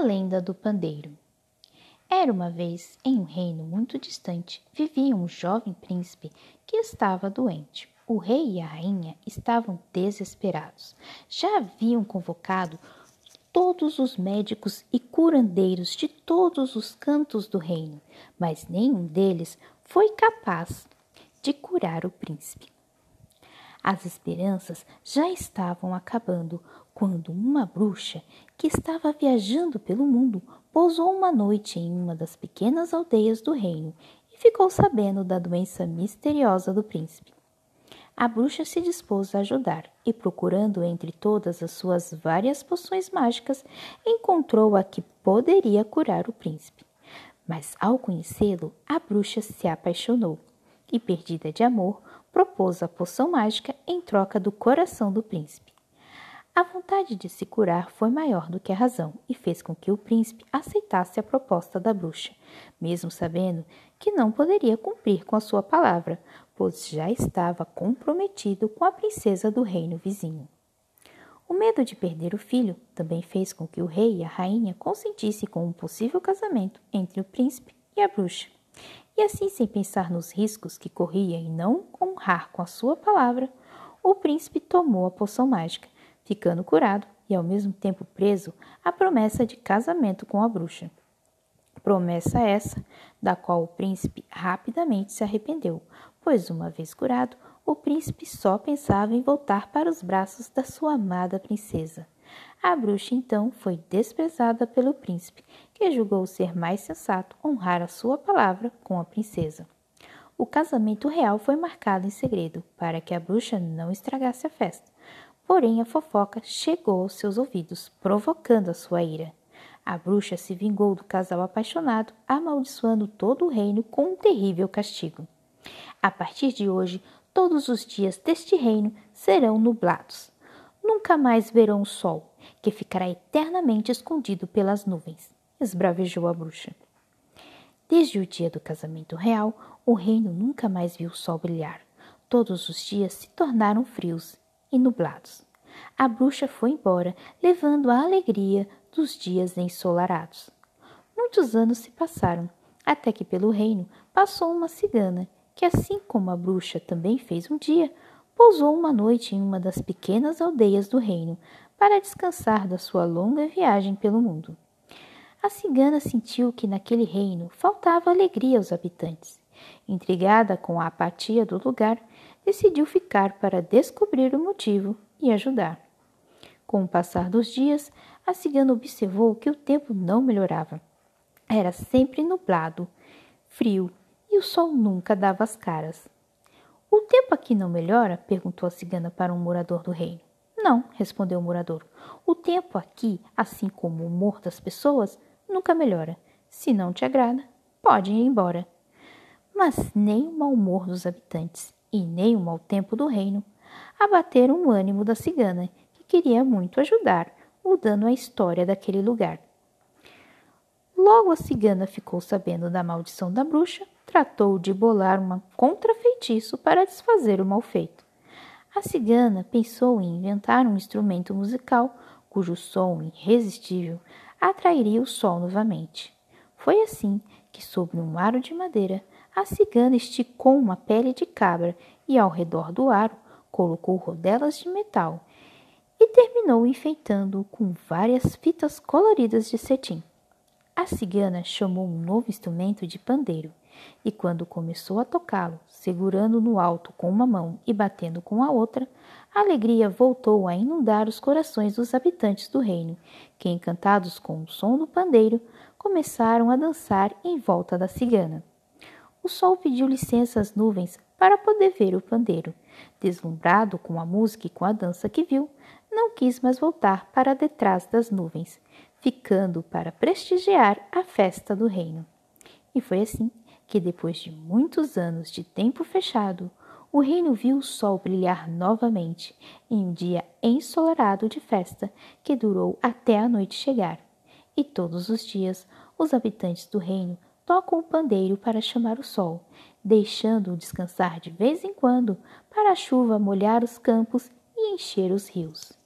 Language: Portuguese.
lenda do pandeiro. Era uma vez, em um reino muito distante, vivia um jovem príncipe que estava doente. O rei e a rainha estavam desesperados. Já haviam convocado todos os médicos e curandeiros de todos os cantos do reino, mas nenhum deles foi capaz de curar o príncipe. As esperanças já estavam acabando quando uma bruxa que estava viajando pelo mundo pousou uma noite em uma das pequenas aldeias do reino e ficou sabendo da doença misteriosa do príncipe. A bruxa se dispôs a ajudar e, procurando entre todas as suas várias poções mágicas, encontrou a que poderia curar o príncipe. Mas, ao conhecê-lo, a bruxa se apaixonou e, perdida de amor, propôs a poção mágica em troca do coração do príncipe. A vontade de se curar foi maior do que a razão e fez com que o príncipe aceitasse a proposta da bruxa, mesmo sabendo que não poderia cumprir com a sua palavra, pois já estava comprometido com a princesa do reino vizinho. O medo de perder o filho também fez com que o rei e a rainha consentissem com um possível casamento entre o príncipe e a bruxa. E assim, sem pensar nos riscos que corria em não honrar com a sua palavra, o príncipe tomou a poção mágica, ficando curado e ao mesmo tempo preso à promessa de casamento com a bruxa. Promessa essa, da qual o príncipe rapidamente se arrependeu, pois, uma vez curado, o príncipe só pensava em voltar para os braços da sua amada princesa. A bruxa então foi desprezada pelo príncipe, que julgou ser mais sensato honrar a sua palavra com a princesa. O casamento real foi marcado em segredo, para que a bruxa não estragasse a festa. Porém, a fofoca chegou aos seus ouvidos, provocando a sua ira. A bruxa se vingou do casal apaixonado, amaldiçoando todo o reino com um terrível castigo. A partir de hoje, todos os dias deste reino serão nublados. Nunca mais verão o sol, que ficará eternamente escondido pelas nuvens, esbravejou a bruxa. Desde o dia do casamento real, o reino nunca mais viu o sol brilhar. Todos os dias se tornaram frios e nublados. A bruxa foi embora, levando a alegria dos dias ensolarados. Muitos anos se passaram, até que pelo reino passou uma cigana, que, assim como a bruxa também fez um dia, pousou uma noite em uma das pequenas aldeias do reino para descansar da sua longa viagem pelo mundo. A cigana sentiu que naquele reino faltava alegria aos habitantes. Intrigada com a apatia do lugar, decidiu ficar para descobrir o motivo e ajudar. Com o passar dos dias, a cigana observou que o tempo não melhorava. Era sempre nublado, frio e o sol nunca dava as caras. O tempo aqui não melhora? perguntou a cigana para um morador do reino. Não, respondeu o morador. O tempo aqui, assim como o humor das pessoas, nunca melhora. Se não te agrada, pode ir embora. Mas nem o mau humor dos habitantes e nem o mau tempo do reino abateram o ânimo da cigana, que queria muito ajudar, mudando a história daquele lugar. Logo a cigana ficou sabendo da maldição da bruxa, tratou de bolar um contrafeitiço para desfazer o mal feito. A cigana pensou em inventar um instrumento musical cujo som irresistível atrairia o sol novamente. Foi assim que, sobre um aro de madeira, a cigana esticou uma pele de cabra e, ao redor do aro, colocou rodelas de metal e terminou enfeitando-o com várias fitas coloridas de cetim. A cigana chamou um novo instrumento de pandeiro e, quando começou a tocá-lo, segurando no alto com uma mão e batendo com a outra, a alegria voltou a inundar os corações dos habitantes do reino, que, encantados com o som do pandeiro, começaram a dançar em volta da cigana. O sol pediu licença às nuvens para poder ver o pandeiro. Deslumbrado com a música e com a dança que viu, não quis mais voltar para detrás das nuvens, ficando para prestigiar a festa do reino. E foi assim que, depois de muitos anos de tempo fechado, o reino viu o sol brilhar novamente em um dia ensolarado de festa que durou até a noite chegar. E todos os dias os habitantes do reino tocam o pandeiro para chamar o sol, deixando-o descansar de vez em quando para a chuva molhar os campos e encher os rios.